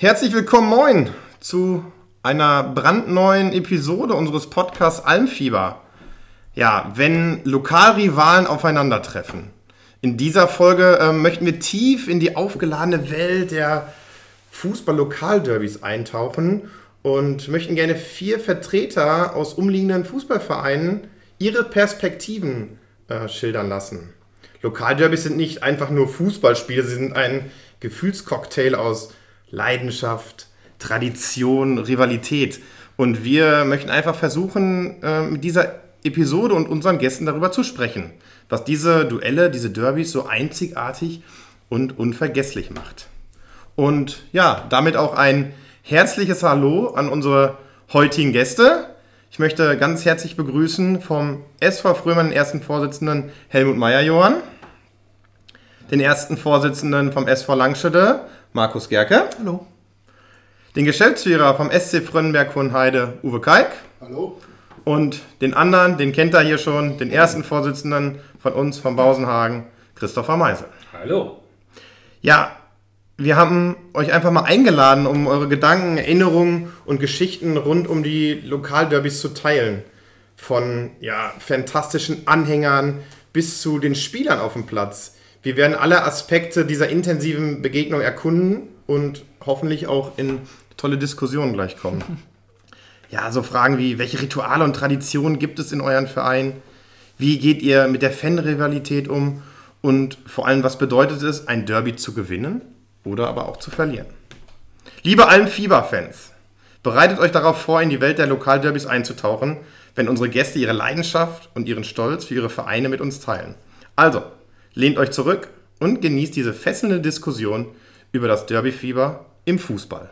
Herzlich willkommen, moin, zu einer brandneuen Episode unseres Podcasts Almfieber. Ja, wenn Lokalrivalen aufeinandertreffen. In dieser Folge äh, möchten wir tief in die aufgeladene Welt der Fußball-Lokalderbys eintauchen und möchten gerne vier Vertreter aus umliegenden Fußballvereinen ihre Perspektiven äh, schildern lassen. Lokalderbys sind nicht einfach nur Fußballspiele, sie sind ein Gefühlscocktail aus Leidenschaft, Tradition, Rivalität. Und wir möchten einfach versuchen, äh, mit dieser Episode und unseren Gästen darüber zu sprechen, was diese Duelle, diese Derbys so einzigartig und unvergesslich macht. Und ja, damit auch ein herzliches Hallo an unsere heutigen Gäste. Ich möchte ganz herzlich begrüßen vom SV Frömann den ersten Vorsitzenden Helmut Meyer-Johann, den ersten Vorsitzenden vom SV Langschede Markus Gerke. Hallo. Den Geschäftsführer vom SC Frönnenberg Hohenheide, Uwe Kalk. Hallo. Und den anderen, den kennt er hier schon, den ersten Vorsitzenden von uns, vom Bausenhagen, Christopher Meisel. Hallo. Ja, wir haben euch einfach mal eingeladen, um eure Gedanken, Erinnerungen und Geschichten rund um die Lokalderbys zu teilen. Von ja, fantastischen Anhängern bis zu den Spielern auf dem Platz. Wir werden alle Aspekte dieser intensiven Begegnung erkunden und hoffentlich auch in tolle Diskussionen gleich kommen. Ja, so Fragen wie, welche Rituale und Traditionen gibt es in euren Verein? Wie geht ihr mit der Fan-Rivalität um? Und vor allem, was bedeutet es, ein Derby zu gewinnen oder aber auch zu verlieren? Liebe allen Fieber-Fans, bereitet euch darauf vor, in die Welt der Lokalderbys einzutauchen, wenn unsere Gäste ihre Leidenschaft und ihren Stolz für ihre Vereine mit uns teilen. Also, lehnt euch zurück und genießt diese fesselnde Diskussion über das Derbyfieber im Fußball.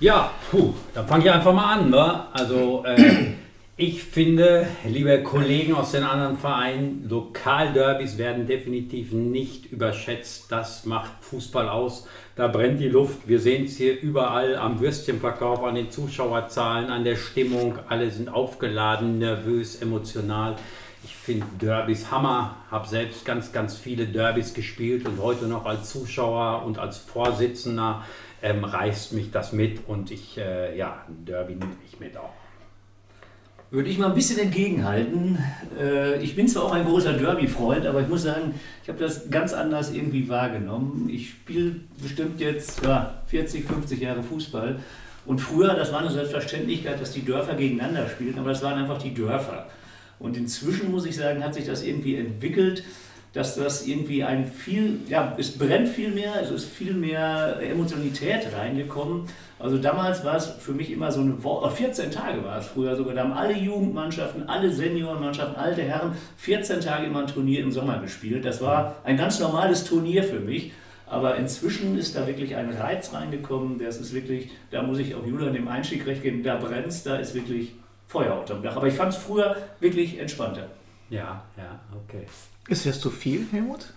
Ja, puh, dann fange ich einfach mal an. Ne? Also äh, ich finde, liebe Kollegen aus den anderen Vereinen, Lokalderbys werden definitiv nicht überschätzt. Das macht Fußball aus. Da brennt die Luft. Wir sehen es hier überall am Würstchenverkauf, an den Zuschauerzahlen, an der Stimmung. Alle sind aufgeladen, nervös, emotional. Ich finde Derbys Hammer, habe selbst ganz, ganz viele Derbys gespielt und heute noch als Zuschauer und als Vorsitzender ähm, reißt mich das mit und ich, äh, ja, Derby nehme ich mit auch. Würde ich mal ein bisschen entgegenhalten. Äh, ich bin zwar auch ein großer Derby-Freund, aber ich muss sagen, ich habe das ganz anders irgendwie wahrgenommen. Ich spiele bestimmt jetzt ja, 40, 50 Jahre Fußball. Und früher, das war eine Selbstverständlichkeit, dass die Dörfer gegeneinander spielten, aber das waren einfach die Dörfer. Und inzwischen, muss ich sagen, hat sich das irgendwie entwickelt dass das irgendwie ein viel, ja, es brennt viel mehr, es ist viel mehr Emotionalität reingekommen. Also damals war es für mich immer so eine Woche, 14 Tage war es früher sogar, da haben alle Jugendmannschaften, alle Seniorenmannschaften, alte Herren 14 Tage immer ein Turnier im Sommer gespielt. Das war ein ganz normales Turnier für mich. Aber inzwischen ist da wirklich ein Reiz reingekommen. Das ist wirklich, da muss ich auch Julian dem Einstieg recht geben, da brennt da ist wirklich Feuer unterm Dach. Aber ich fand es früher wirklich entspannter. Ja, ja, okay. Ist das zu viel, Helmut?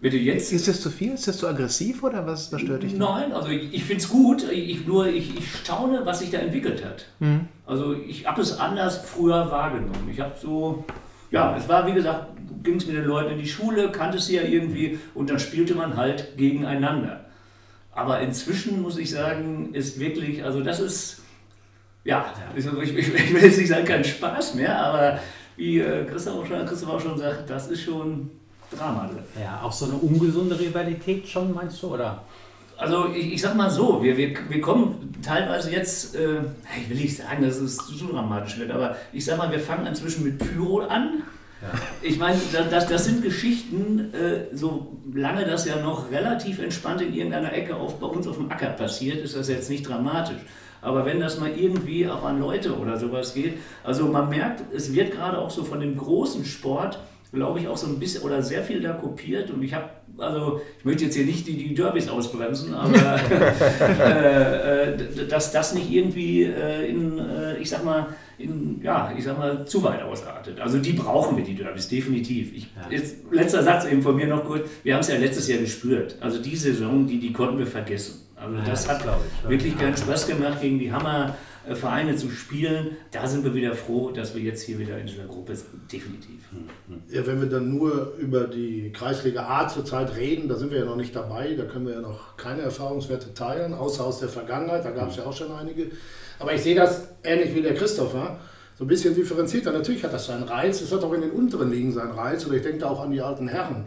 Bitte jetzt? Ist das zu viel? Ist das zu aggressiv oder was, was stört dich? Nein, also ich, ich finde es gut. Ich, nur ich, ich staune, was sich da entwickelt hat. Mhm. Also ich habe es anders früher wahrgenommen. Ich habe so, ja, es war wie gesagt, ging es mit den Leuten in die Schule, kannte sie ja irgendwie und dann spielte man halt gegeneinander. Aber inzwischen muss ich sagen, ist wirklich, also das ist, ja, ich, ich, ich will jetzt nicht sagen, kein Spaß mehr, aber wie äh, Christoph, auch schon, Christoph auch schon sagt, das ist schon Drama. Ja, auch so eine ungesunde Rivalität schon, meinst du, oder? Also ich, ich sag mal so, wir, wir, wir kommen teilweise jetzt, äh, ich will nicht sagen, dass es zu dramatisch wird, aber ich sag mal, wir fangen inzwischen mit Pyro an. Ja. Ich meine, das, das sind Geschichten, äh, so lange das ja noch relativ entspannt in irgendeiner Ecke auf, bei uns auf dem Acker passiert, ist das jetzt nicht dramatisch. Aber wenn das mal irgendwie auch an Leute oder sowas geht, also man merkt, es wird gerade auch so von dem großen Sport, glaube ich, auch so ein bisschen oder sehr viel da kopiert. Und ich habe also ich möchte jetzt hier nicht die, die Derbys ausbremsen, aber äh, äh, dass das nicht irgendwie äh, in, äh, ich sag mal, in, ja, ich sag mal, zu weit ausartet. Also die brauchen wir, die Derbys, definitiv. Ich, jetzt, letzter Satz eben von mir noch kurz. Wir haben es ja letztes Jahr gespürt. Also die Saison, die, die konnten wir vergessen. Also ja, das, hat ich, wirklich keinen Spaß gemacht gegen die Hammer. Äh, Vereine zu spielen. Da sind wir wieder froh, dass wir jetzt hier wieder in dieser Gruppe sind. Definitiv. Ja, wenn wir dann nur über die Kreisliga A zurzeit reden, da sind wir ja noch nicht dabei. Da können wir ja noch keine Erfahrungswerte teilen, außer aus der Vergangenheit. Da gab es ja auch schon einige. Aber ich sehe das ähnlich wie der Christopher. So ein bisschen differenzierter. Natürlich hat das seinen Reiz. Es hat auch in den unteren Ligen seinen Reiz. Oder ich denke da auch an die alten Herren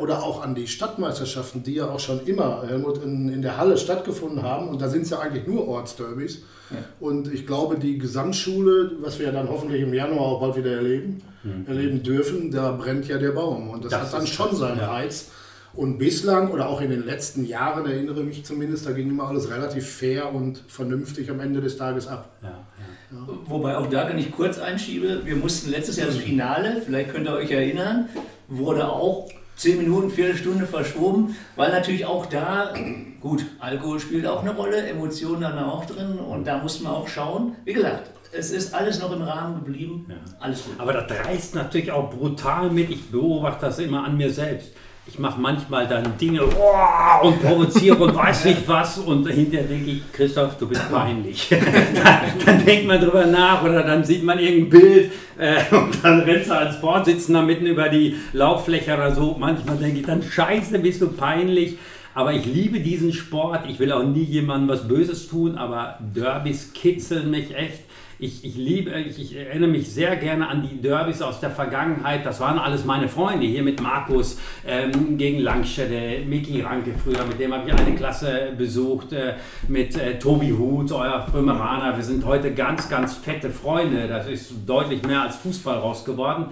oder auch an die Stadtmeisterschaften, die ja auch schon immer Helmut in, in der Halle stattgefunden haben. Und da sind es ja eigentlich nur Ortsderbys. Ja. Und ich glaube, die Gesamtschule, was wir dann hoffentlich im Januar auch bald wieder erleben, mhm. erleben dürfen, da brennt ja der Baum. Und das, das hat dann schon seinen ja. Reiz. Und bislang oder auch in den letzten Jahren, erinnere mich zumindest, da ging immer alles relativ fair und vernünftig am Ende des Tages ab. Ja, ja. Wobei auch da, wenn ich kurz einschiebe, wir mussten letztes Jahr das Finale, vielleicht könnt ihr euch erinnern, wurde auch zehn Minuten, Viertelstunde verschoben, weil natürlich auch da, gut, Alkohol spielt auch eine Rolle, Emotionen dann auch drin und da muss man auch schauen. Wie gesagt, es ist alles noch im Rahmen geblieben. Ja. Alles gut. Aber das reißt natürlich auch brutal mit. Ich beobachte das immer an mir selbst ich mache manchmal dann Dinge oh, und provoziere und weiß nicht was und hinterher denke ich, Christoph, du bist peinlich. dann, dann, denkt man drüber nach oder dann sieht man irgendein Bild äh, und dann rennst du als Vorsitzender mitten über die Lauffläche oder so. Manchmal denke ich dann, scheiße, bist du peinlich. Aber ich liebe diesen Sport. Ich will auch nie jemandem was Böses tun, aber Derbys kitzeln mich echt. Ich, ich liebe, ich, ich, erinnere mich sehr gerne an die Derbys aus der Vergangenheit. Das waren alles meine Freunde hier mit Markus ähm, gegen Langstede, Miki Ranke früher, mit dem habe ich eine Klasse besucht, äh, mit äh, Tobi Huth, euer Frömeraner. Wir sind heute ganz, ganz fette Freunde. Das ist deutlich mehr als Fußball raus geworden.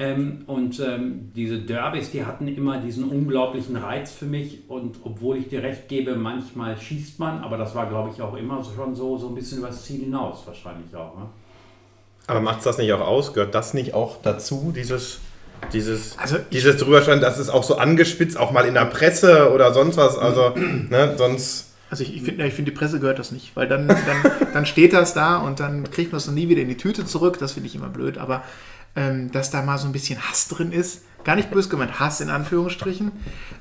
Ähm, und ähm, diese Derbys, die hatten immer diesen unglaublichen Reiz für mich. Und obwohl ich dir recht gebe, manchmal schießt man, aber das war, glaube ich, auch immer schon so, so ein bisschen über das Ziel hinaus, wahrscheinlich auch. Ne? Aber macht es das nicht auch aus? Gehört das nicht auch dazu, dieses, dieses, also dieses drüberstehen, das ist auch so angespitzt, auch mal in der Presse oder sonst was? Also, ne, sonst. Also ich, ich finde, ich find, die Presse gehört das nicht, weil dann, dann, dann steht das da und dann kriegt man es nie wieder in die Tüte zurück. Das finde ich immer blöd. Aber ähm, dass da mal so ein bisschen Hass drin ist. Gar nicht böse gemeint, Hass in Anführungsstrichen.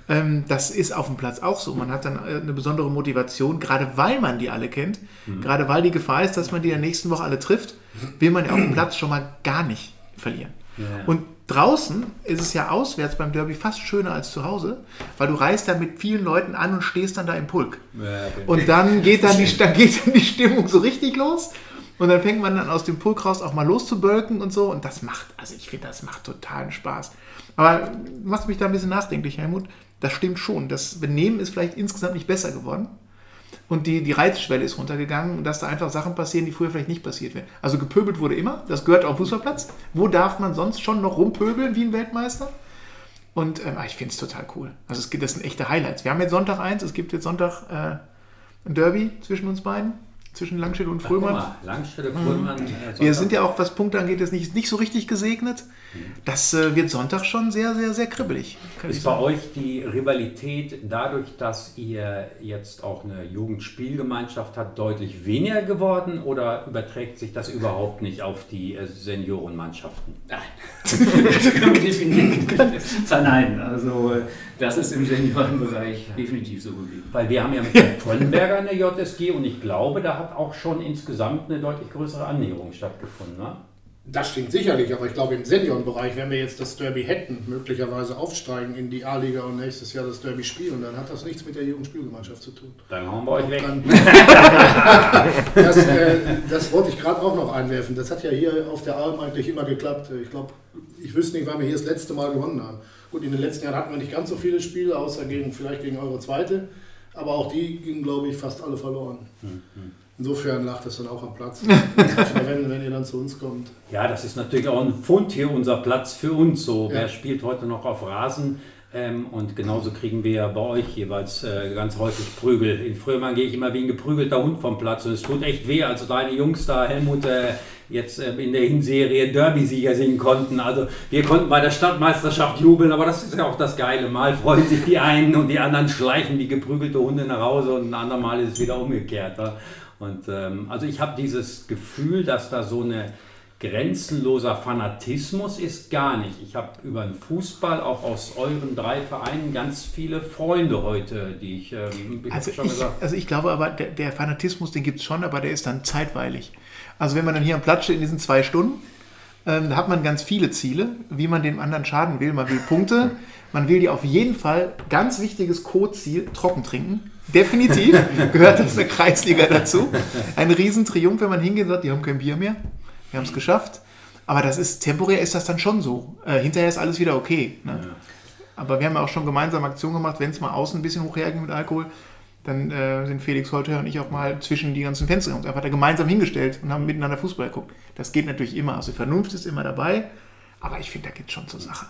Ähm, das ist auf dem Platz auch so. Man hat dann äh, eine besondere Motivation, gerade weil man die alle kennt, mhm. gerade weil die Gefahr ist, dass man die in der nächsten Woche alle trifft, will man ja auf dem Platz schon mal gar nicht verlieren. Ja. Und draußen ist es ja auswärts beim Derby fast schöner als zu Hause, weil du reist da mit vielen Leuten an und stehst dann da im Pulk. Ja, okay. Und dann geht dann, die, dann geht dann die Stimmung so richtig los. Und dann fängt man dann aus dem Pulk raus auch mal loszubölken und so. Und das macht, also ich finde, das macht totalen Spaß. Aber machst mich da ein bisschen nachdenklich, Helmut. Das stimmt schon. Das Benehmen ist vielleicht insgesamt nicht besser geworden. Und die, die Reizschwelle ist runtergegangen und dass da einfach Sachen passieren, die früher vielleicht nicht passiert wären. Also gepöbelt wurde immer, das gehört auf Fußballplatz. Wo darf man sonst schon noch rumpöbeln wie ein Weltmeister? Und ähm, ah, ich finde es total cool. Also es gibt, das sind echte Highlights. Wir haben jetzt Sonntag eins, es gibt jetzt Sonntag äh, ein Derby zwischen uns beiden zwischen Langstelle und Fröhmann. Langstelle, Fröhmann. Mhm. Äh, Wir sind ja auch, was Punkte angeht, jetzt nicht, nicht so richtig gesegnet. Das äh, wird Sonntag schon sehr, sehr, sehr kribbelig. Ist bei euch die Rivalität dadurch, dass ihr jetzt auch eine Jugendspielgemeinschaft habt, deutlich weniger geworden oder überträgt sich das überhaupt nicht auf die äh, Seniorenmannschaften? Nein. verneinen. Also äh, das ist im Seniorenbereich definitiv so geblieben. Weil wir haben ja mit den Vollenberger eine JSG und ich glaube, da hat auch schon insgesamt eine deutlich größere Annäherung stattgefunden. Ne? Das stimmt sicherlich, aber ich glaube im Seniorenbereich, wenn wir jetzt das Derby hätten, möglicherweise aufsteigen in die A-Liga und nächstes Jahr das Derby spielen, dann hat das nichts mit der Jugendspielgemeinschaft zu tun. Dann hauen wir euch weg. das, äh, das, wollte ich gerade auch noch einwerfen. Das hat ja hier auf der Alm eigentlich immer geklappt. Ich glaube, ich wüsste nicht, wann wir hier das letzte Mal gewonnen haben. Gut, in den letzten Jahren hatten wir nicht ganz so viele Spiele, außer gegen, vielleicht gegen eure zweite. Aber auch die gingen, glaube ich, fast alle verloren. Mhm. Insofern lacht es dann auch am Platz, wenn, wenn ihr dann zu uns kommt. Ja, das ist natürlich auch ein Fund hier, unser Platz für uns. So, ja. wer spielt heute noch auf Rasen? Ähm, und genauso kriegen wir bei euch jeweils äh, ganz häufig Prügel. In Frühmann gehe ich immer wie ein geprügelter Hund vom Platz und es tut echt weh. Also deine Jungs da, Helmut, äh, jetzt äh, in der Hinserie Derby-Sieger singen konnten. Also wir konnten bei der Stadtmeisterschaft jubeln, aber das ist ja auch das Geile. Mal freuen sich die einen und die anderen schleichen wie geprügelte Hunde nach Hause und ein andermal ist es wieder umgekehrt. Ja? Und ähm, also ich habe dieses Gefühl, dass da so eine grenzenloser Fanatismus ist gar nicht. Ich habe über den Fußball auch aus euren drei Vereinen ganz viele Freunde heute, die ich, ähm, ich also, ich, also ich glaube aber, der, der Fanatismus, den gibt es schon, aber der ist dann zeitweilig. Also wenn man dann hier am Platz steht in diesen zwei Stunden, ähm, da hat man ganz viele Ziele, wie man dem anderen schaden will. Man will Punkte, man will die auf jeden Fall, ganz wichtiges Co-Ziel, trocken trinken. Definitiv gehört das der Kreisliga dazu. Ein Riesentriumph, wenn man hingeht und sagt, die haben kein Bier mehr wir haben es geschafft. Aber das ist, temporär ist das dann schon so. Äh, hinterher ist alles wieder okay. Ne? Ja. Aber wir haben ja auch schon gemeinsam Aktionen gemacht, wenn es mal außen ein bisschen hochherging mit Alkohol, dann äh, sind Felix Holter und ich auch mal zwischen die ganzen Fenster uns einfach da gemeinsam hingestellt und haben miteinander Fußball geguckt. Das geht natürlich immer. Also Vernunft ist immer dabei, aber ich finde, da geht es schon zur Sache.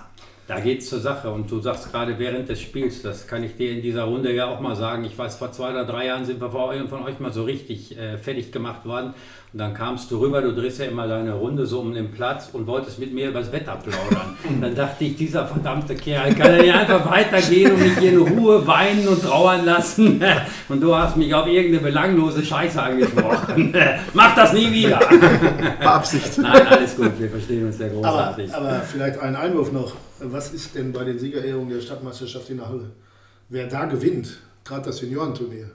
Da geht es zur Sache und du sagst gerade während des Spiels, das kann ich dir in dieser Runde ja auch mal sagen. Ich weiß, vor zwei oder drei Jahren sind wir von euch mal so richtig äh, fertig gemacht worden und dann kamst du rüber, du drehst ja immer deine Runde so um den Platz und wolltest mit mir über das Wetter plaudern. dann dachte ich, dieser verdammte Kerl kann ja nicht einfach weitergehen und mich hier in Ruhe weinen und trauern lassen. und du hast mich auf irgendeine belanglose Scheiße angesprochen. Mach das nie wieder. Beabsicht. Nein, alles gut, wir verstehen uns sehr großartig. Aber, aber vielleicht ein Einwurf noch. Was ist denn bei den Siegerehrungen der Stadtmeisterschaft in der Halle? Wer da gewinnt, gerade das Seniorenturnier,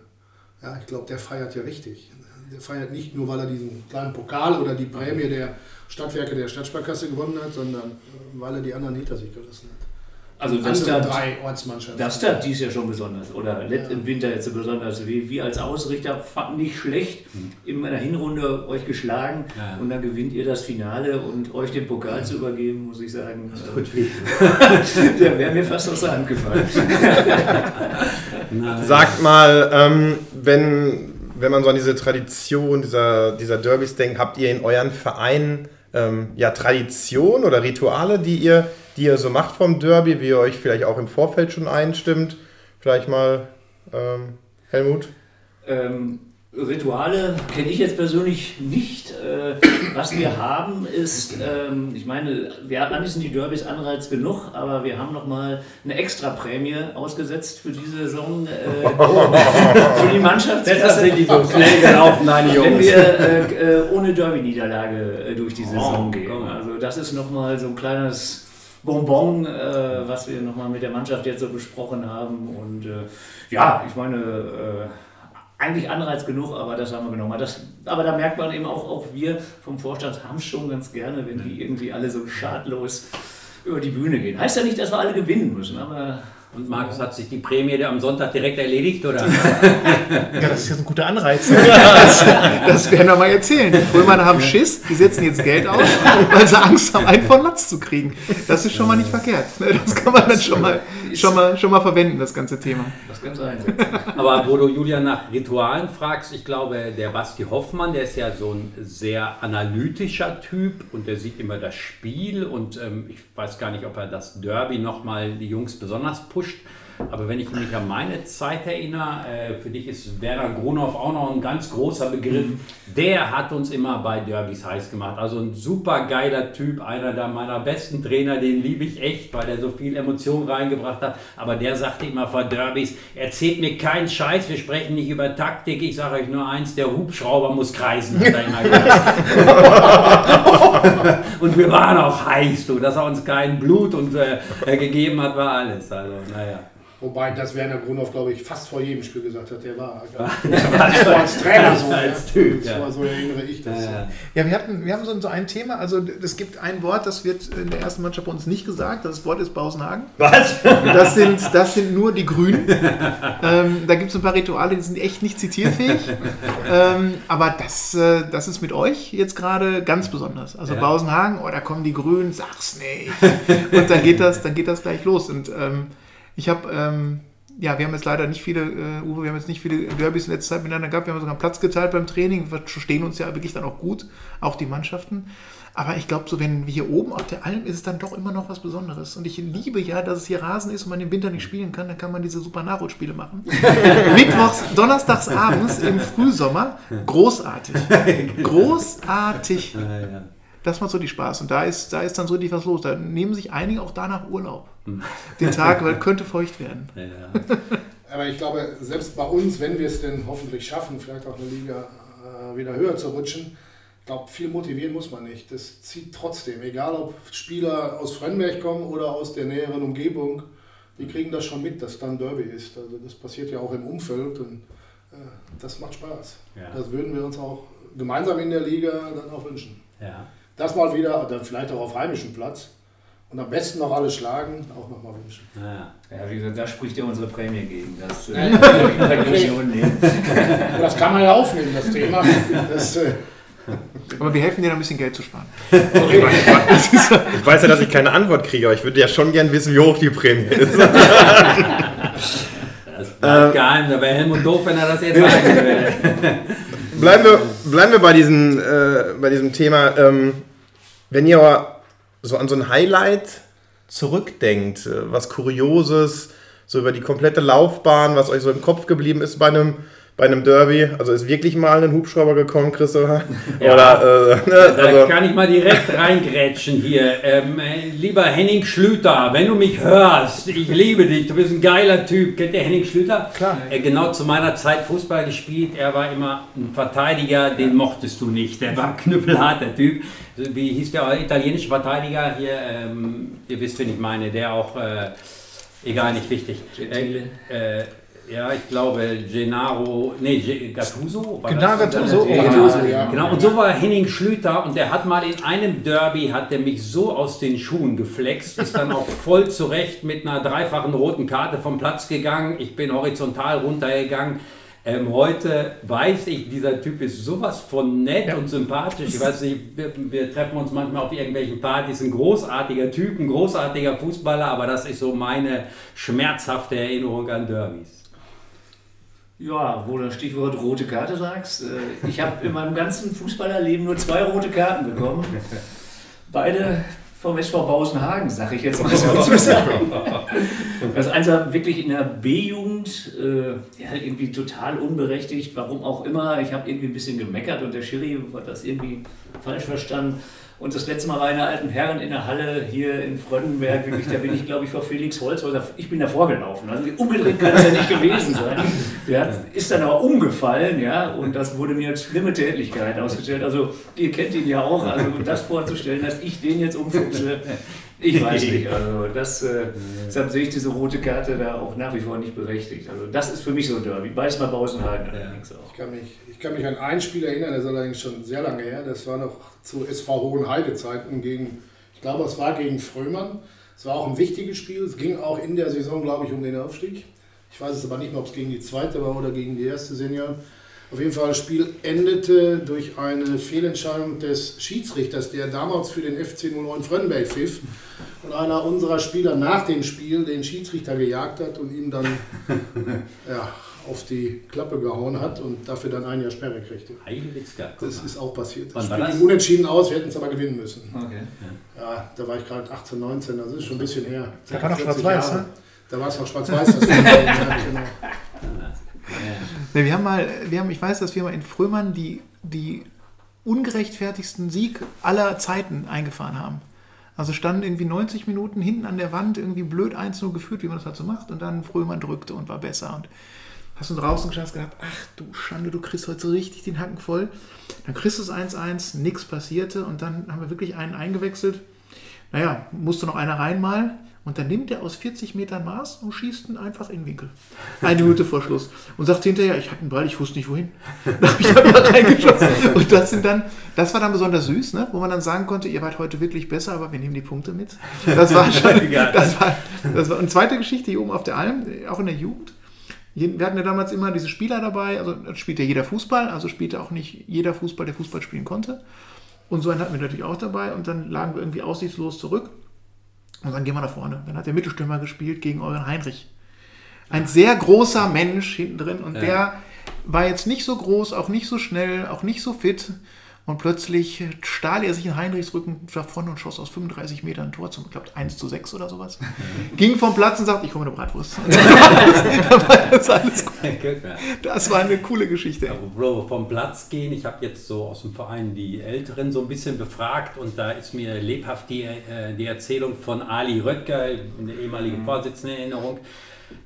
ja, ich glaube, der feiert ja richtig der feiert nicht nur, weil er diesen kleinen Pokal oder die Prämie der Stadtwerke der Stadtsparkasse gewonnen hat, sondern äh, weil er die anderen hinter sich gelassen hat. Also das da drei Ortsmannschaften. Das da dies ja schon besonders oder ja. im Winter jetzt besonders. Wie, wie als Ausrichter fand nicht schlecht hm. in meiner Hinrunde euch geschlagen ja. und dann gewinnt ihr das Finale und euch den Pokal ja. zu übergeben, muss ich sagen. Äh, der wäre mir fast aus der Hand gefallen. Sagt mal, ähm, wenn wenn man so an diese Tradition dieser, dieser Derbys denkt, habt ihr in euren Vereinen ähm, ja, Tradition oder Rituale, die ihr, die ihr so macht vom Derby, wie ihr euch vielleicht auch im Vorfeld schon einstimmt? Vielleicht mal ähm, Helmut? Ähm, Rituale kenne ich jetzt persönlich nicht. Äh, was wir haben ist, ähm, ich meine, wir hatten sind die Derbys Anreiz genug, aber wir haben nochmal eine extra Prämie ausgesetzt für diese Saison äh, für die Mannschaft. Deshalb sind die so schnell gelaufen, nein, Jungs. Wenn wir äh, ohne Derby-Niederlage durch die Saison oh, gehen. Also das ist nochmal so ein kleines Bonbon, was wir nochmal mit der Mannschaft jetzt so besprochen haben. Und ja, ich meine eigentlich Anreiz genug, aber das haben wir genommen. Das, aber da merkt man eben auch, auch wir vom Vorstand haben es schon ganz gerne, wenn die irgendwie alle so schadlos über die Bühne gehen. Heißt ja nicht, dass wir alle gewinnen müssen, aber und Markus, hat sich die Prämie am Sonntag direkt erledigt, oder? ja, das ist ja ein guter Anreiz. Das, das werden wir mal erzählen. Die Frömer haben Schiss, die setzen jetzt Geld aus, weil sie Angst haben, einen von Latz zu kriegen. Das ist schon mal nicht verkehrt. Das kann man dann schon mal, schon mal, schon mal verwenden, das ganze Thema. Das kann sein. Aber wo du Julian nach Ritualen fragst, ich glaube, der Basti Hoffmann, der ist ja so ein sehr analytischer Typ und der sieht immer das Spiel und ähm, ich weiß gar nicht, ob er das Derby nochmal die Jungs besonders pusht pushed Aber wenn ich mich an meine Zeit erinnere, äh, für dich ist Werner Grunow auch noch ein ganz großer Begriff. Mhm. Der hat uns immer bei Derbys heiß gemacht. Also ein super geiler Typ, einer der meiner besten Trainer, den liebe ich echt, weil er so viel Emotion reingebracht hat. Aber der sagte immer vor Derbys, erzählt mir keinen Scheiß, wir sprechen nicht über Taktik. Ich sage euch nur eins, der Hubschrauber muss kreisen, hat er immer gesagt. und wir waren auch heiß, du, dass er uns kein Blut und, äh, gegeben hat, war alles. Also, naja. Wobei das Werner Grunhoff, glaube ich, fast vor jedem Spiel gesagt hat, der war, als Trainer so. Als typ, ja. So erinnere ich das. Ja, ja wir, hatten, wir haben so, so ein Thema, also es gibt ein Wort, das wird in der ersten Mannschaft bei uns nicht gesagt, das Wort ist Bausenhagen. Was? Das sind, das sind nur die Grünen. ähm, da gibt es ein paar Rituale, die sind echt nicht zitierfähig. ähm, aber das, äh, das ist mit euch jetzt gerade ganz besonders. Also ja. Bausenhagen, oh, da kommen die Grünen, sag's nicht. Und dann geht das, dann geht das gleich los. Und ähm, ich habe, ähm, ja, wir haben jetzt leider nicht viele, äh, Uwe, wir haben jetzt nicht viele Derbys in letzter Zeit miteinander gehabt. Wir haben sogar einen Platz geteilt beim Training. Wir stehen uns ja wirklich dann auch gut, auch die Mannschaften. Aber ich glaube, so wenn wir hier oben auf der Alm ist es dann doch immer noch was Besonderes. Und ich liebe ja, dass es hier Rasen ist und man im Winter nicht spielen kann. Dann kann man diese super Nachholspiele machen. Mittwochs, donnerstags abends im Frühsommer. Großartig. Großartig. Ja, ja. Das macht so die Spaß. Und da ist, da ist dann so richtig was los. Da nehmen sich einige auch danach Urlaub. Den Tag, weil könnte feucht werden. Ja, ja. Aber ich glaube, selbst bei uns, wenn wir es denn hoffentlich schaffen, vielleicht auch eine Liga äh, wieder höher zu rutschen, ich glaube, viel motivieren muss man nicht. Das zieht trotzdem, egal ob Spieler aus Frönnberg kommen oder aus der näheren Umgebung, die kriegen das schon mit, dass dann Derby ist. Also das passiert ja auch im Umfeld und äh, das macht Spaß. Ja. Das würden wir uns auch gemeinsam in der Liga dann auch wünschen. ja. Das mal wieder, dann vielleicht auch auf heimischem Platz und am besten noch alle schlagen, auch nochmal wünschen. ja. Ja, wie gesagt, da spricht ja unsere Prämie gegen. Das äh, das kann man ja aufnehmen, das Thema. Das, äh, Aber wir helfen dir, ein bisschen Geld zu sparen. Ich weiß ja, dass ich keine Antwort kriege, aber ich würde ja schon gern wissen, wie hoch die Prämie ist. Das bleibt geheim, da wäre Helmut doof, wenn er das jetzt sagen würde. Bleiben wir, bleiben wir bei, diesen, äh, bei diesem Thema. Ähm, wenn ihr aber so an so ein Highlight zurückdenkt, äh, was Kurioses, so über die komplette Laufbahn, was euch so im Kopf geblieben ist bei einem, bei einem Derby, also ist wirklich mal ein Hubschrauber gekommen, Christopher? Ja. Oder, äh, ne, Da also, kann ich mal direkt reingrätschen hier. Ähm, äh, lieber Henning Schlüter, wenn du mich hörst, ich liebe dich, du bist ein geiler Typ. Kennt ihr Henning Schlüter? Klar. Äh, genau zu meiner Zeit Fußball gespielt. Er war immer ein Verteidiger, den mochtest du nicht. Der war ein knüppelharter Typ. Wie hieß der italienische Verteidiger hier? Ähm, ihr wisst, wen ich meine. Der auch, äh, egal, nicht wichtig. Gentile. Ja, ich glaube Gennaro, nee, Gattuso? War Genau, das? Gattuso. Ja, Gattuso, ja. Genau, und so war Henning Schlüter und der hat mal in einem Derby, hat der mich so aus den Schuhen geflext, ist dann auch voll zurecht mit einer dreifachen roten Karte vom Platz gegangen. Ich bin horizontal runtergegangen. Ähm, heute weiß ich, dieser Typ ist sowas von nett und sympathisch. Ich weiß nicht, wir, wir treffen uns manchmal auf irgendwelchen Partys. Ein großartiger Typ, ein großartiger Fußballer, aber das ist so meine schmerzhafte Erinnerung an Derbys. Ja, wo du das Stichwort rote Karte sagst. äh, Ich habe in meinem ganzen Fußballerleben nur zwei rote Karten bekommen. Beide vom SV Bausenhagen, sag ich jetzt mal so zusammen. Das eins war wirklich in der B-Jugend, äh, ja, irgendwie total unberechtigt, warum auch immer. Ich habe irgendwie ein bisschen gemeckert und der Schiri hat das irgendwie falsch verstanden. Und das letzte Mal war in der alten Herren in der Halle hier in Frönnenberg, wirklich, da bin ich, glaube ich, vor Felix Holzhäuser, ich bin davor gelaufen. Also umgedreht kann es ja nicht gewesen sein. Der ist dann aber umgefallen, ja, und das wurde mir als schlimme Tätlichkeit ausgestellt. Also, ihr kennt ihn ja auch, also das vorzustellen, dass ich den jetzt umfuchse, ich weiß nicht. Also, das, äh, deshalb sehe ich diese rote Karte da auch nach wie vor nicht berechtigt. Also, das ist für mich so ein Derby. Beides mal Bausenhagen allerdings auch. Ich kann, mich, ich kann mich an ein Spiel erinnern, das ist allerdings schon sehr lange her. Das war noch zu SV Hohenheide-Zeiten gegen, ich glaube, es war gegen Frömann. Es war auch ein wichtiges Spiel. Es ging auch in der Saison, glaube ich, um den Aufstieg. Ich weiß es aber nicht mehr, ob es gegen die zweite war oder gegen die erste Senior. Auf jeden Fall, das Spiel endete durch eine Fehlentscheidung des Schiedsrichters, der damals für den FC 09 Frönnberg pfiff. Und einer unserer Spieler nach dem Spiel den Schiedsrichter gejagt hat und ihm dann ja, auf die Klappe gehauen hat und dafür dann ein Jahr Sperre kriegte. Heiligster. guck Das ist auch passiert. Wann Das war Spiel das? ging unentschieden aus, wir hätten es aber gewinnen müssen. Okay. Ja, da war ich gerade 18, 19, das ist schon ein bisschen her. Da war noch 40 Schwarz-Weiß, ne? Da war es noch schwarz-weiß. das Spiel. Ja, wir haben mal, wir haben, ich weiß, dass wir mal in Frömann die, die ungerechtfertigsten Sieg aller Zeiten eingefahren haben. Also standen irgendwie 90 Minuten hinten an der Wand, irgendwie blöd 1-0 geführt, wie man das halt so macht, und dann Frömann drückte und war besser. Und hast du draußen geschafft gedacht, ach du Schande, du kriegst heute so richtig den Hacken voll. Dann kriegst du es 1-1, nichts passierte und dann haben wir wirklich einen eingewechselt. Naja, musste noch einer rein mal. Und dann nimmt er aus 40 Metern Maß und schießt ihn einfach in den Winkel. Eine Minute vor Schluss. Und sagt hinterher, ich hatte einen Ball, ich wusste nicht wohin. Da habe ich einfach reingeschossen. Und das sind dann, das war dann besonders süß, ne? wo man dann sagen konnte, ihr wart heute wirklich besser, aber wir nehmen die Punkte mit. Das war schon, das war, das war eine zweite Geschichte hier oben auf der Alm, auch in der Jugend. Wir hatten ja damals immer diese Spieler dabei, also das spielt ja jeder Fußball, also spielte auch nicht jeder Fußball, der Fußball spielen konnte. Und so einen hatten wir natürlich auch dabei und dann lagen wir irgendwie aussichtslos zurück. Und dann gehen wir nach vorne. Dann hat der Mittelstürmer gespielt gegen euren Heinrich. Ein sehr großer Mensch hinten drin und Ja. der war jetzt nicht so groß, auch nicht so schnell, auch nicht so fit. Und plötzlich stahl er sich in Heinrichs Rücken davon und schoss aus 35 Metern ein Tor zum, ich glaube, 1 zu 6 oder sowas. Ging vom Platz und sagte, ich hole mir eine Bratwurst. das, alles gut. das war eine coole Geschichte. Bro, vom Platz gehen, ich habe jetzt so aus dem Verein die Älteren so ein bisschen befragt und da ist mir lebhaft die, äh, die Erzählung von Ali Röttger, der ehemalige Vorsitzende in Erinnerung.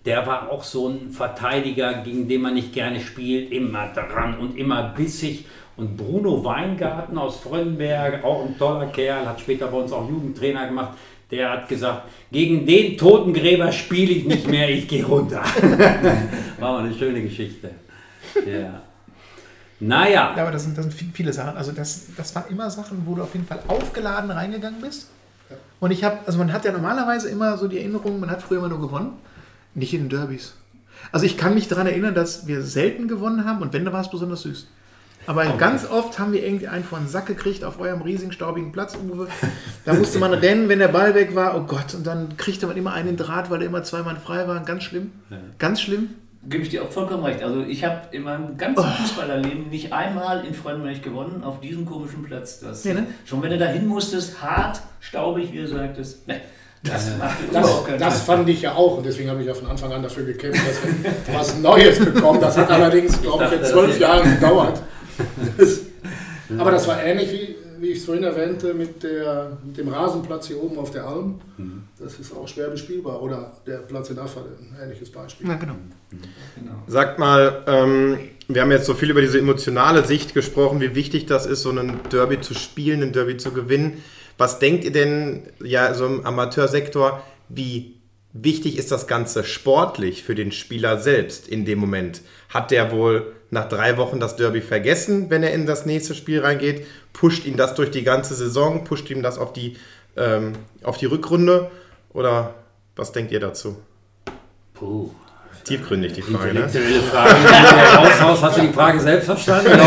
Der war auch so ein Verteidiger, gegen den man nicht gerne spielt, immer dran und immer bissig. Und Bruno Weingarten aus Frönnberg, auch ein toller Kerl, hat später bei uns auch Jugendtrainer gemacht, der hat gesagt, gegen den Totengräber spiele ich nicht mehr, ich gehe runter. War mal eine schöne Geschichte. Ja. Naja. Ja, aber das sind, das sind viele Sachen. Also das, das waren immer Sachen, wo du auf jeden Fall aufgeladen reingegangen bist. Und ich habe, also man hat ja normalerweise immer so die Erinnerung, man hat früher immer nur gewonnen, nicht in den Derbys. Also ich kann mich daran erinnern, dass wir selten gewonnen haben und wenn, da war es besonders süß. Aber okay. ganz oft haben wir irgendwie einen vor den Sack gekriegt auf eurem riesigen, staubigen Platz, Uwe. Da musste man rennen, wenn der Ball weg war. Oh Gott, und dann kriegte man immer einen Draht, weil er immer zwei Mann frei war. Ganz schlimm. Ja. Ganz schlimm. Gebe ich dir auch vollkommen recht. Also ich habe in meinem ganzen oh. Fußballerleben nicht einmal in Freudenberg gewonnen auf diesem komischen Platz. Das, ja, ne? Schon wenn du dahin musstest, hart, staubig, wie du sagtest. Ne. Das, das, das fand ich ja auch und deswegen habe ich ja von Anfang an dafür gekämpft, dass wir was Neues bekommen. Das hat allerdings, glaube ich, jetzt zwölf Jahre gedauert. Aber das war ähnlich wie, wie ich es vorhin erwähnte, mit, der, mit dem Rasenplatz hier oben auf der Alm. Mhm. Das ist auch schwer bespielbar. Oder der Platz in Affert, ein ähnliches Beispiel. Ja, genau. genau. Sagt mal, ähm, wir haben jetzt so viel über diese emotionale Sicht gesprochen, wie wichtig das ist, so einen Derby zu spielen, einen Derby zu gewinnen. Was denkt ihr denn, ja, so im Amateursektor, wie wichtig ist das Ganze sportlich für den Spieler selbst in dem Moment? Hat der wohl nach drei Wochen das Derby vergessen, wenn er in das nächste Spiel reingeht? Pusht ihn das durch die ganze Saison? Pusht ihm das auf die, ähm, auf die Rückrunde? Oder was denkt ihr dazu? Puh. Tiefgründig die Frage, ne? Frage. Haus, hast du die Frage selbst verstanden?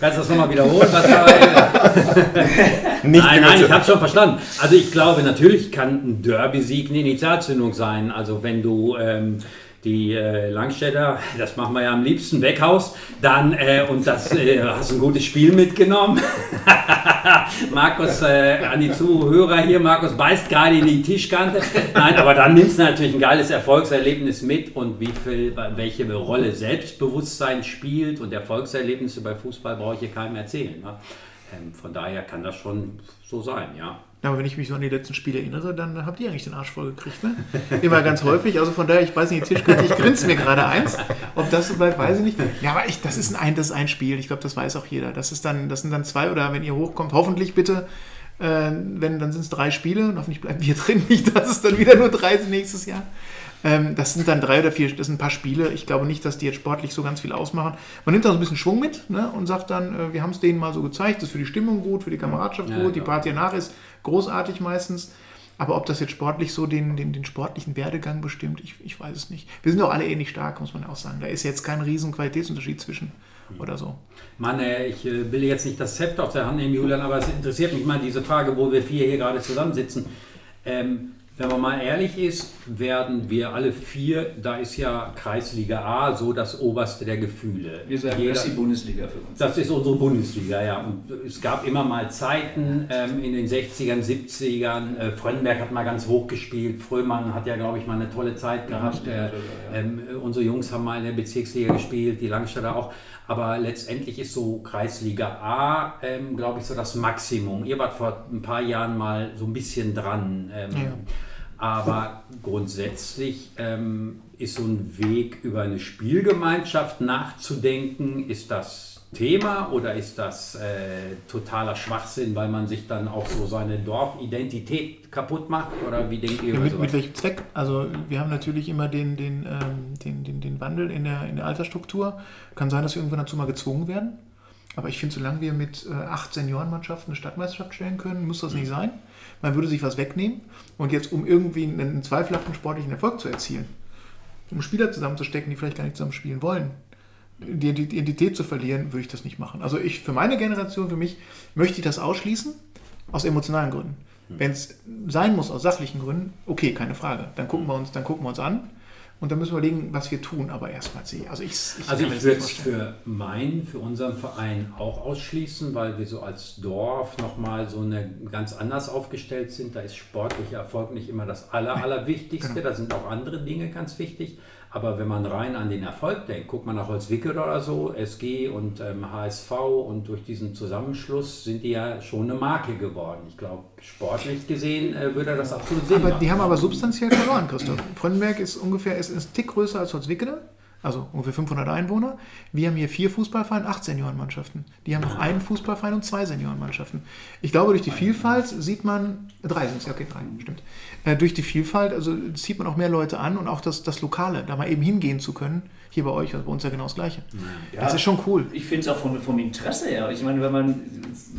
Kannst du das nochmal wiederholen? Was nein, nein, ich habe schon verstanden. Also ich glaube, natürlich kann ein Derby-Sieg eine Initialzündung sein. Also wenn du... Ähm, die äh, Langstädter, das machen wir ja am liebsten, weghaust, dann äh, und das äh, hast ein gutes Spiel mitgenommen. Markus, äh, an die Zuhörer hier, Markus beißt gerade in die Tischkante. Nein, aber dann nimmst du natürlich ein geiles Erfolgserlebnis mit und wie viel, welche Rolle Selbstbewusstsein spielt und Erfolgserlebnisse bei Fußball brauche ich hier keinem erzählen. Ne? Ähm, von daher kann das schon so sein, ja. Aber wenn ich mich so an die letzten Spiele erinnere, dann habt ihr eigentlich den Arsch voll gekriegt, ne? Immer ganz häufig. Also von daher, ich weiß nicht, Tischkante, ich grinse mir gerade eins. Ob das so bleibt, weiß ich nicht. Ja, aber ich, das ist ein, das ist ein Spiel. Ich glaube, das weiß auch jeder. Das ist dann, das sind dann zwei oder wenn ihr hochkommt, hoffentlich bitte, äh, wenn, dann sind es drei Spiele und hoffentlich bleiben wir drin. Nicht, dass es dann wieder nur drei sind nächstes Jahr. Ähm, das sind dann drei oder vier, das sind ein paar Spiele. Ich glaube nicht, dass die jetzt sportlich so ganz viel ausmachen. Man nimmt da so ein bisschen Schwung mit ne, und sagt dann, äh, wir haben es denen mal so gezeigt, das ist für die Stimmung gut, für die Kameradschaft ja, gut, die Party danach ist großartig meistens. Aber ob das jetzt sportlich so den, den, den sportlichen Werdegang bestimmt, ich, ich weiß es nicht. Wir sind doch alle ähnlich stark, muss man auch sagen. Da ist jetzt kein riesen Qualitätsunterschied zwischen oder so. Mann, ich äh, will jetzt nicht das Heft aus der Hand nehmen, Julian, aber es interessiert mich mal diese Frage, wo wir vier hier gerade zusammensitzen. Ähm, wenn man mal ehrlich ist, werden wir alle vier, da ist ja Kreisliga A so das oberste der Gefühle. Wir sagen, Jeder, das ist die Bundesliga für uns. Das ist unsere Bundesliga, ja. Und es gab immer mal Zeiten ähm, in den 60ern, 70ern. Äh, Fröndenberg hat mal ganz hoch gespielt. Fröhmann hat ja, glaube ich, mal eine tolle Zeit gehabt. Äh, ähm, unsere Jungs haben mal in der Bezirksliga gespielt, die Langstädter auch. Aber letztendlich ist so Kreisliga A, ähm, glaube ich, so das Maximum. Ihr wart vor ein paar Jahren mal so ein bisschen dran. Ähm, ja. Aber grundsätzlich ähm, ist so ein Weg über eine Spielgemeinschaft nachzudenken, ist das Thema oder ist das äh, totaler Schwachsinn, weil man sich dann auch so seine Dorfidentität kaputt macht? Oder wie denkt ihr ja, mit, mit, welchem Zweck? Also wir haben natürlich immer den, den, ähm, den, den, den Wandel in der, in der Altersstruktur. Kann sein, dass wir irgendwann dazu mal gezwungen werden. Aber ich finde, solange wir mit äh, acht Seniorenmannschaften eine Stadtmeisterschaft stellen können, muss das nicht sein man würde sich was wegnehmen und jetzt, um irgendwie einen zweifelhaften sportlichen Erfolg zu erzielen, um Spieler zusammenzustecken, die vielleicht gar nicht zusammen spielen wollen, die Identität zu verlieren, würde ich das nicht machen. Also ich, für meine Generation, für mich, möchte ich das ausschließen, aus emotionalen Gründen. Hm. Wenn es sein muss, aus sachlichen Gründen, okay, keine Frage. Dann gucken wir uns, dann gucken wir uns an Und dann müssen wir überlegen, was wir tun, aber erstmal sie. Also ich, ich, also ich würde es für meinen, für unseren Verein auch ausschließen, weil wir so als Dorf nochmal so eine ganz anders aufgestellt sind. Da ist sportlicher Erfolg nicht immer das Aller, Allerwichtigste. Genau. Da sind auch andere Dinge ganz wichtig. Aber wenn man rein an den Erfolg denkt, guckt man nach Holzwickel oder so, SG und ähm, HSV und durch diesen Zusammenschluss sind die ja schon eine Marke geworden. Ich glaube, sportlich gesehen äh, würde das absolut Sinn Aber machen. die haben aber substanziell verloren, Christoph. Fröndenberg ist ungefähr ist, ist ein Tick größer als Holzwickede also ungefähr 500 Einwohner. Wir haben hier vier Fußballvereine, acht Seniorenmannschaften. Die haben noch einen Fußballverein und zwei Seniorenmannschaften. Ich glaube, durch die Vielfalt sieht man, drei sind es, okay, drei, stimmt. Äh, durch die Vielfalt, also zieht man auch mehr Leute an und auch das, das Lokale, da mal eben hingehen zu können. Hier bei euch, also bei uns ja genau das Gleiche. Ja, das ist schon cool. Ich finde es auch vom, vom Interesse her. Ich meine, wenn man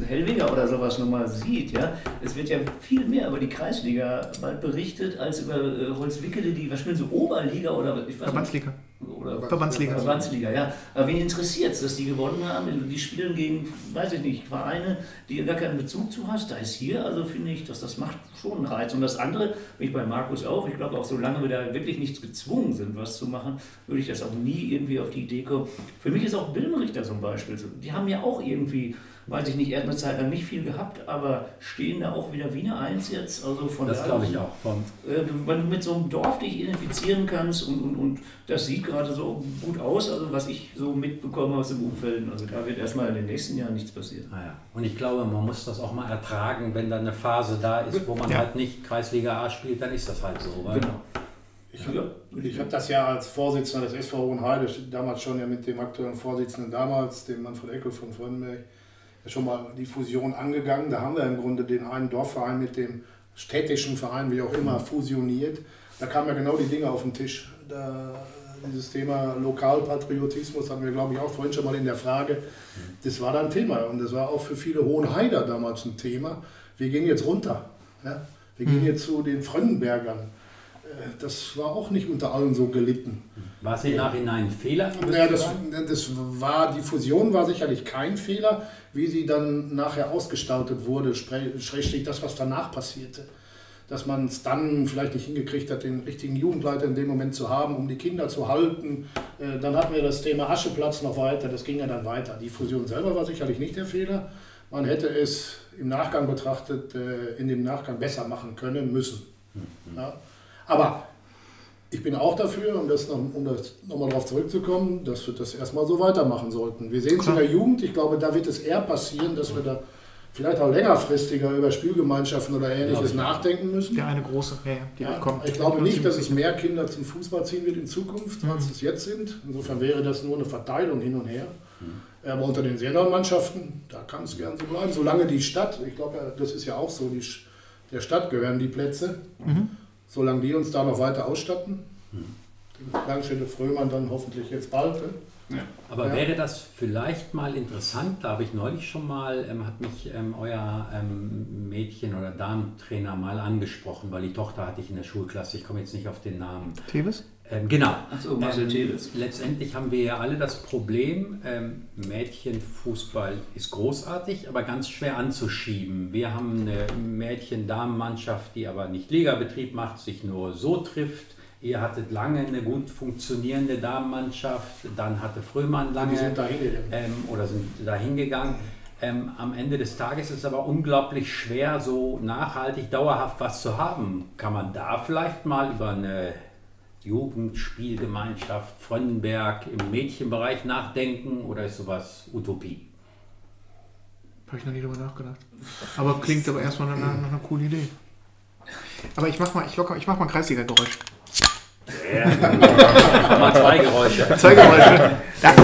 Hellwiger oder sowas nochmal sieht, ja, es wird ja viel mehr über die Kreisliga bald berichtet, als über äh, Holzwickede, die, was spielen so Oberliga oder ich weiß Verbandsliga. Nicht, oder Verbandsliga. Verbandsliga, ja. Aber wen interessiert es, dass die gewonnen haben? Die spielen gegen, weiß ich nicht, Vereine, die gar keinen Bezug zu hast. Da ist hier, also finde ich, dass das macht schon einen Reiz. Und das andere, bin ich bei Markus auch, ich glaube auch, solange wir da wirklich nichts gezwungen sind, was zu machen, würde ich das auch nie irgendwie auf die Idee kommen. Für mich ist auch Billenrichter zum Beispiel, die haben ja auch irgendwie weiß ich nicht, er hat eine Zeit lang nicht viel gehabt, aber stehen da auch wieder Wiener 1 jetzt. Also von das glaube ich auch. Von äh, wenn du mit so einem Dorf dich identifizieren kannst und, und, und das sieht gerade so gut aus, also was ich so mitbekomme aus dem Umfeld, also da wird erstmal in den nächsten Jahren nichts passieren. Ah ja. Und ich glaube, man muss das auch mal ertragen, wenn da eine Phase da ist, wo man ja. halt nicht Kreisliga A spielt, dann ist das halt so. genau. Ich, ja. ich habe das ja als Vorsitzender des SV Hohenheide, damals schon ja mit dem aktuellen Vorsitzenden damals, dem Manfred Eckel von Fröndenberg, schon mal die Fusion angegangen. Da haben wir im Grunde den einen Dorfverein mit dem städtischen Verein, wie auch immer, fusioniert. Da kamen ja genau die Dinge auf den Tisch. Da, dieses Thema Lokalpatriotismus hatten wir, glaube ich, auch vorhin schon mal in der Frage. Das war da ein Thema und das war auch für viele Hohenheider damals ein Thema. Wir gehen jetzt runter. Ja? Wir gehen mhm. jetzt zu den Fröndenbergern. Äh, das war auch nicht unter allen so gelitten. War es im Nachhinein ein Fehler? Ja, das, das war, die Fusion war sicherlich kein Fehler wie sie dann nachher ausgestaltet wurde, schrägstrich das, was danach passierte. Dass man es dann vielleicht nicht hingekriegt hat, den richtigen Jugendleiter in dem Moment zu haben, um die Kinder zu halten. Äh, dann hatten wir das Thema Ascheplatz noch weiter, das ging ja dann weiter. Die Fusion selber war sicherlich nicht der Fehler. Man hätte es im Nachgang betrachtet, äh, in dem Nachgang besser machen können, müssen. Mhm. Ja. Aber ich bin auch dafür, um das, noch, um das nochmal darauf zurückzukommen, dass wir das erstmal so weitermachen sollten. Wir sehen es in der Jugend, ich glaube, da wird es eher passieren, dass wir da vielleicht auch längerfristiger über Spielgemeinschaften oder ähnliches nachdenken müssen. Ja, eine große, ja, die ja, kommt. Ich glaube nicht, dass es mehr Kinder zum Fußball ziehen wird in Zukunft, als mhm. es jetzt sind. Insofern wäre das nur eine Verteilung hin und her. Mhm. Aber unter den Seniorenmannschaften, da kann es gern so bleiben, solange die Stadt, ich glaube, das ist ja auch so, die, der Stadt gehören die Plätze. Mhm solange die uns da noch weiter ausstatten. Hm. Langstelle Fröhmann dann hoffentlich jetzt bald. Ne? Ja. Aber ja. wäre das vielleicht mal interessant, da habe ich neulich schon mal, ähm, hat mich ähm, euer ähm, Mädchen- oder Damentrainer mal angesprochen, weil die Tochter hatte ich in der Schulklasse, ich komme jetzt nicht auf den Namen. Tevis? Ähm, genau. Marcel ähm. Letztendlich haben wir ja alle das Problem, ähm, Mädchenfußball ist großartig, aber ganz schwer anzuschieben. Wir haben eine Mädchen-Damen-Mannschaft, die aber nicht Ligabetrieb macht, sich nur so trifft Ihr hattet lange eine gut funktionierende Damenmannschaft, dann hatte Fröhmann lange sind ähm, oder sind dahin gegangen. Ähm, am Ende des Tages ist es aber unglaublich schwer, so nachhaltig, dauerhaft was zu haben. Kann man da vielleicht mal über eine Jugendspielgemeinschaft Fröndenberg im Mädchenbereich nachdenken oder ist sowas Utopie? Habe ich noch nie darüber nachgedacht. Aber klingt aber erstmal nach, nach einer coolen Idee. Aber ich mach mal, ich locker, ich mach mal ein Kreisliga-Geräusch. Mal zwei Geräusche. Zwei Geräusche. Ja.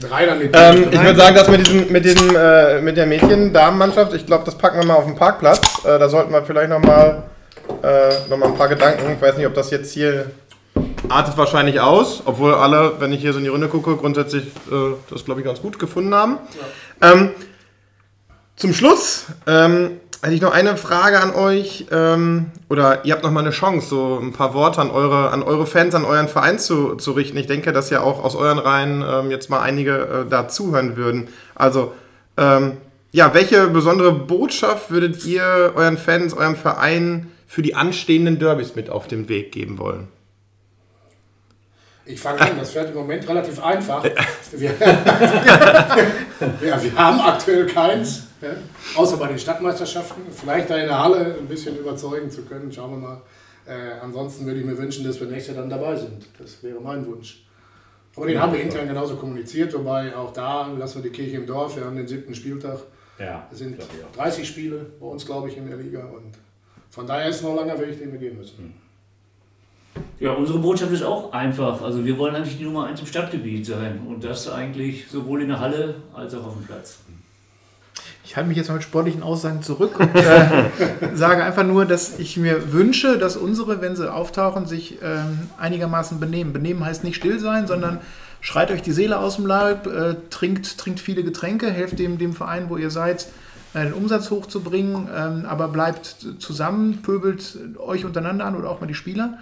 Drei damit. Ähm, ich würde sagen, dass mit, diesem, mit, diesem, äh, mit der Mädchen-Damenmannschaft, ich glaube, das packen wir mal auf den Parkplatz. Äh, da sollten wir vielleicht nochmal äh, noch ein paar Gedanken. Ich weiß nicht, ob das jetzt hier artet wahrscheinlich aus, obwohl alle, wenn ich hier so in die Runde gucke, grundsätzlich äh, das, glaube ich, ganz gut gefunden haben. Ja. Ähm, zum Schluss ähm, Hätte ich noch eine Frage an euch, ähm, oder ihr habt noch mal eine Chance, so ein paar Worte an eure, an eure Fans, an euren Verein zu, zu richten. Ich denke, dass ja auch aus euren Reihen ähm, jetzt mal einige äh, da zuhören würden. Also, ähm, ja, welche besondere Botschaft würdet ihr euren Fans, eurem Verein für die anstehenden Derbys mit auf den Weg geben wollen? Ich fange an, das fährt im Moment relativ einfach. Wir, ja, wir haben aktuell keins, ja, außer bei den Stadtmeisterschaften. Vielleicht da in der Halle ein bisschen überzeugen zu können, schauen wir mal. Äh, ansonsten würde ich mir wünschen, dass wir nächstes Jahr dann dabei sind. Das wäre mein Wunsch. Aber den haben wir intern genauso kommuniziert, wobei auch da lassen wir die Kirche im Dorf. Wir haben den siebten Spieltag. Ja, Es sind glaub ich auch. 30 Spiele bei uns, glaube ich, in der Liga. Und von daher ist noch langer Weg, den wir gehen müssen. Ja, unsere Botschaft ist auch einfach. Also wir wollen eigentlich die Nummer 1 im Stadtgebiet sein. Und das eigentlich sowohl in der Halle als auch auf dem Platz. Ich halte mich jetzt mal mit sportlichen Aussagen zurück und äh, sage einfach nur, dass ich mir wünsche, dass unsere, wenn sie auftauchen, sich ähm, einigermaßen benehmen. Benehmen heißt nicht still sein, sondern schreit euch die Seele aus dem Leib, äh, trinkt, trinkt viele Getränke, helft dem, dem Verein, wo ihr seid, äh, den Umsatz hochzubringen, ähm, aber bleibt zusammen, pöbelt euch untereinander an oder auch mal die Spieler.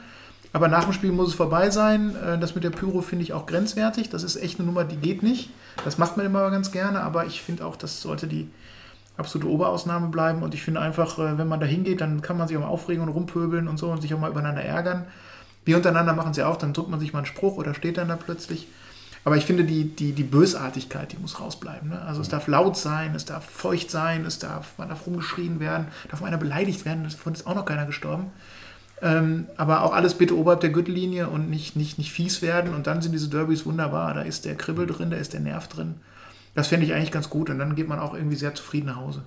Aber nach dem Spiel muss es vorbei sein. Äh, Das mit der Pyro finde ich auch grenzwertig. Das ist echt eine Nummer, die geht nicht. Das macht man immer ganz gerne, aber ich finde auch, das sollte die absolute Oberausnahme bleiben. Und ich finde einfach, äh, wenn man da hingeht, dann kann man sich auch mal aufregen und rumpöbeln und so und sich auch mal übereinander ärgern. Wir untereinander machen es ja auch, dann drückt man sich mal einen Spruch oder steht dann da plötzlich. Aber ich finde, die, die, die Bösartigkeit, die muss rausbleiben. Ne? Also es darf laut sein, es darf feucht sein, es darf, man darf rumgeschrien werden, darf einer beleidigt werden, davon ist auch noch keiner gestorben. Ähm, aber auch alles bitte oberhalb der Gürtellinie und nicht, nicht, nicht fies werden. Und dann sind diese Derbys wunderbar. Da ist der Kribbel drin, da ist der Nerv drin. Das fände ich eigentlich ganz gut. Und dann geht man auch irgendwie sehr zufrieden nach Hause.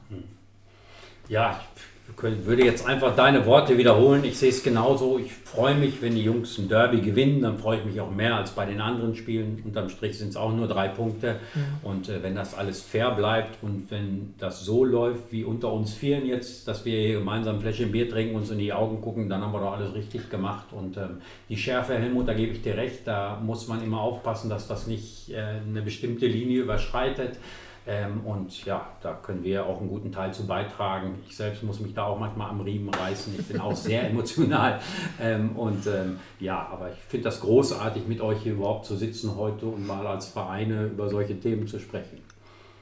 Ja, ich könnt- würde jetzt einfach deine Worte wiederholen. Ich sehe es genauso. Ich freue mich, wenn die Jungs ein Derby gewinnen. Dann freue ich mich auch mehr als bei den anderen Spielen. Unterm Strich sind es auch nur drei Punkte. Und äh, wenn das alles fair bleibt und wenn das so läuft wie unter uns Vieren jetzt, dass wir hier gemeinsam ein Fläschchen Bier trinken, uns in die Augen gucken, dann haben wir doch alles richtig gemacht. Und ähm, die Schärfe, Helmut, da gebe ich dir recht. Da muss man immer aufpassen, dass das nicht äh, eine bestimmte Linie überschreitet. Ähm, und ja, da können wir auch einen guten Teil zu beitragen. Ich selbst muss mich da auch manchmal am Riemen reißen. Ich bin auch sehr emotional. Ähm, und ähm, ja, aber ich finde das großartig, mit euch hier überhaupt zu sitzen heute und mal als Vereine über solche Themen zu sprechen.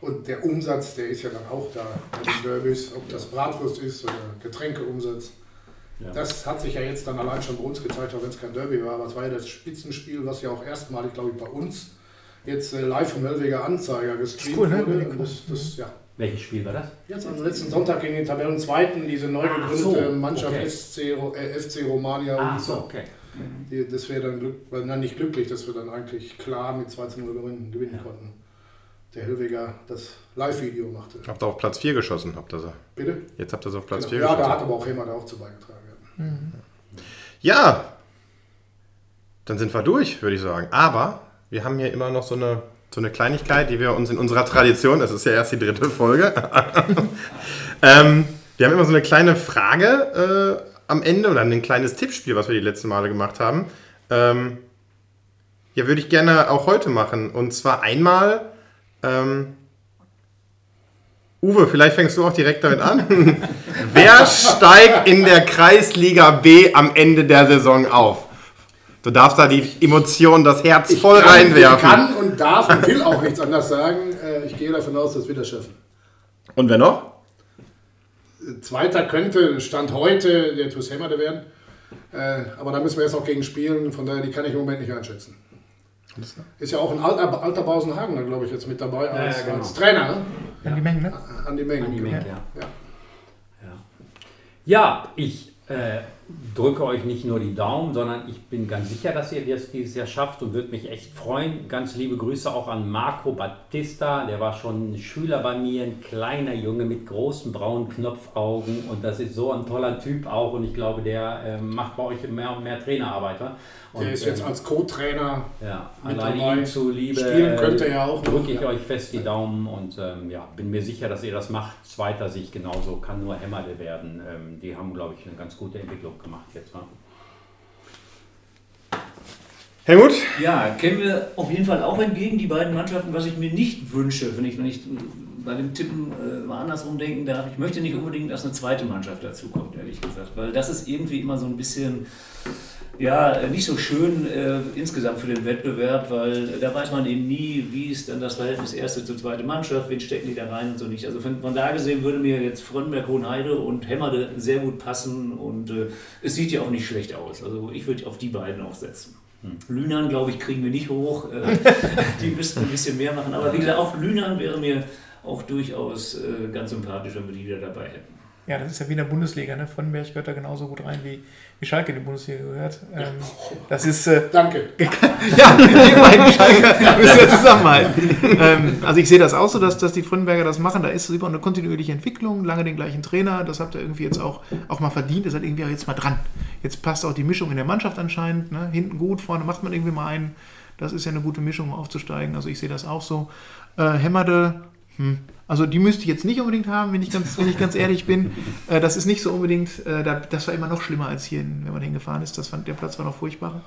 Und der Umsatz, der ist ja dann auch da bei den Derbys, ob das Bratwurst ist oder Getränkeumsatz. Ja. Das hat sich ja jetzt dann allein schon bei uns gezeigt, auch wenn es kein Derby war. Aber es war ja das Spitzenspiel, was ja auch erstmalig, glaube ich, bei uns jetzt äh, live vom Hellweger Anzeiger gestreamt Cool, ne? wurde. Das, das, ja. Welches Spiel war das? Jetzt am letzten Sonntag gegen den Tabellenzweiten, diese neu gegründete so, Mannschaft okay. SC, äh, FC Romania. Ah, und so, okay. Die, das wäre dann Glück, nein, nicht glücklich, dass wir dann eigentlich klar mit 2 zu 0 gewinnen, gewinnen Ja. konnten. Der Hellweger das Live-Video machte. Habt ihr auf Platz 4 geschossen, habt ihr so. Bitte? Jetzt habt ihr es auf Platz 4 Genau. Ja, da geschossen. hat aber auch Hema da auch zu beigetragen. Ja. Ja, dann sind wir durch, würde ich sagen. Aber wir haben hier immer noch so eine, so eine Kleinigkeit, die wir uns in unserer Tradition, das ist ja erst die dritte Folge, ähm, wir haben immer so eine kleine Frage äh, am Ende oder ein kleines Tippspiel, was wir die letzten Male gemacht haben. Ähm, ja, würde ich gerne auch heute machen. Und zwar einmal, ähm, Uwe, vielleicht fängst du auch direkt damit an. Wer steigt in der Kreisliga B am Ende der Saison auf? Du darfst da die Emotionen, das Herz voll kann, reinwerfen. Ich kann und darf und will auch nichts anderes sagen. Äh, Ich gehe davon aus, dass wir das schaffen. Und wer noch? Zweiter könnte, Stand heute, der TuS Hemmerde werden. Äh, Aber da müssen wir jetzt auch gegen spielen, von daher, die kann ich im Moment nicht einschätzen. Ist ja auch ein alter, alter Bausenhagen, da glaube ich, jetzt mit dabei als, ja, genau. als Trainer. Ne? Ja, die Mengen, ne? An die Mengen. An die Mengen, genau. ja. Ja. Ja, ich äh, drücke euch nicht nur die Daumen, sondern ich bin ganz sicher, dass ihr das dieses Jahr schafft und würde mich echt freuen. Ganz liebe Grüße auch an Marco Battista, der war schon ein Schüler bei mir, ein kleiner Junge mit großen braunen Knopfaugen und das ist so ein toller Typ auch und ich glaube, der äh, macht bei euch mehr und mehr Trainerarbeit. wa? Und, Der ist jetzt ähm, als Co-Trainer ja, mit allein dabei. zuliebe Spielen könnte er auch drücke ich ja. euch fest die Daumen und ähm, ja, bin mir sicher, dass ihr das macht. Zweiter Sieg genauso, kann nur Hämmerle werden. Ähm, die haben, glaube ich, eine ganz gute Entwicklung gemacht jetzt. wa? Helmut? Ja, kämen wir auf jeden Fall auch entgegen, die beiden Mannschaften, was ich mir nicht wünsche, wenn ich wenn ich äh, bei dem Tippen äh, mal andersrum denken darf. Ich möchte nicht unbedingt, dass eine zweite Mannschaft dazukommt, ehrlich gesagt, weil das ist irgendwie immer so ein bisschen, ja, äh, nicht so schön äh, insgesamt für den Wettbewerb, weil äh, da weiß man eben nie, wie ist dann das Verhältnis erste zu zweite Mannschaft, wen stecken die da rein und so nicht. Also von, von da gesehen würde mir jetzt Frönberg, Hohenheide und Hemmerde sehr gut passen und äh, es sieht ja auch nicht schlecht aus. Also ich würde auf die beiden auch setzen. Lünern, glaube ich, kriegen wir nicht hoch. Äh, die müssten ein bisschen mehr machen. Aber wie gesagt, auch Lünern wäre mir auch durchaus ganz sympathisch, wenn wir die da dabei hätten. Ja, das ist ja wie in der Bundesliga, ne? Vondenberg gehört da genauso gut rein, wie, wie Schalke in die Bundesliga gehört. Ähm, das ist. Äh, Danke. ja, die beiden Schalker müssen ja zusammenhalten. ähm, also ich sehe das auch so, dass, dass die Fröndenberger das machen. Da ist immer eine kontinuierliche Entwicklung, lange den gleichen Trainer. Das habt ihr irgendwie jetzt auch, auch mal verdient. Das hat irgendwie auch jetzt mal dran. Jetzt passt auch die Mischung in der Mannschaft anscheinend. Ne? Hinten gut, vorne macht man irgendwie mal einen. Das ist ja eine gute Mischung, um aufzusteigen. Also ich sehe das auch so. Äh, Hämmerde, hm. Also die müsste ich jetzt nicht unbedingt haben, wenn ich ganz, wenn ich ganz ehrlich bin. Äh, das ist nicht so unbedingt, äh, da, das war immer noch schlimmer als hier, wenn man hingefahren ist. Das fand, der Platz war noch furchtbarer.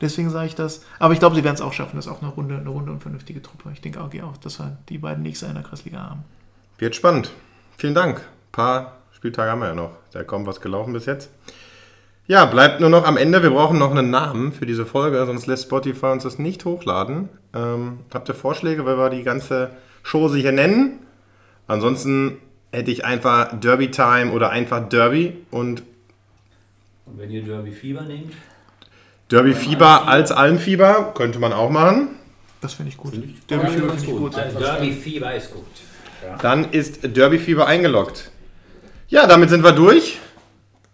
Deswegen sage ich das. Aber ich glaube, sie werden es auch schaffen. Das ist auch eine runde, eine runde und vernünftige Truppe. Ich denke auch, auch, dass wir die beiden nächste in der Kreisliga haben. Wird spannend. Vielen Dank. Ein paar Spieltage haben wir ja noch. Da kommt was gelaufen bis jetzt. Ja, bleibt nur noch am Ende. Wir brauchen noch einen Namen für diese Folge, sonst lässt Spotify uns das nicht hochladen. Ähm, habt ihr Vorschläge, weil wir die ganze Show hier nennen? Ansonsten hätte ich einfach Derby Time oder einfach Derby und Und wenn ihr Derby Fieber nehmt, Derby Fieber als Almfieber könnte man auch machen. Das finde ich gut. Der Der ja, finde ganz ich gut. gut. Derby Fieber ist gut. Dann ist Derby Fieber eingeloggt. Ja, damit sind wir durch.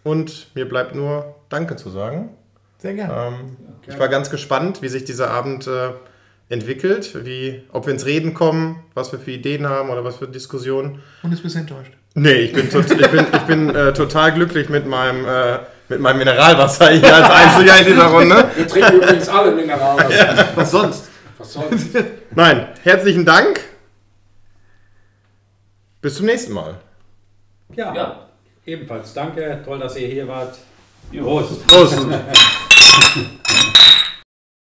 Und mir bleibt nur Danke zu sagen. Sehr gerne. Ähm, ich war ganz gespannt, wie sich dieser Abend äh, entwickelt, wie, ob wir ins Reden kommen, was wir für Ideen haben oder was für Diskussionen. Und ist ein bisschen enttäuscht. Nee, ich bin, tot, ich bin, ich bin äh, total glücklich mit meinem, äh, mit meinem Mineralwasser hier als Einziger in dieser Runde. Wir trinken übrigens alle Mineralwasser. Was sonst? Was soll's? Nein, herzlichen Dank. Bis zum nächsten Mal. Ja, ja, ebenfalls danke. Toll, dass ihr hier wart. Prost. Prost.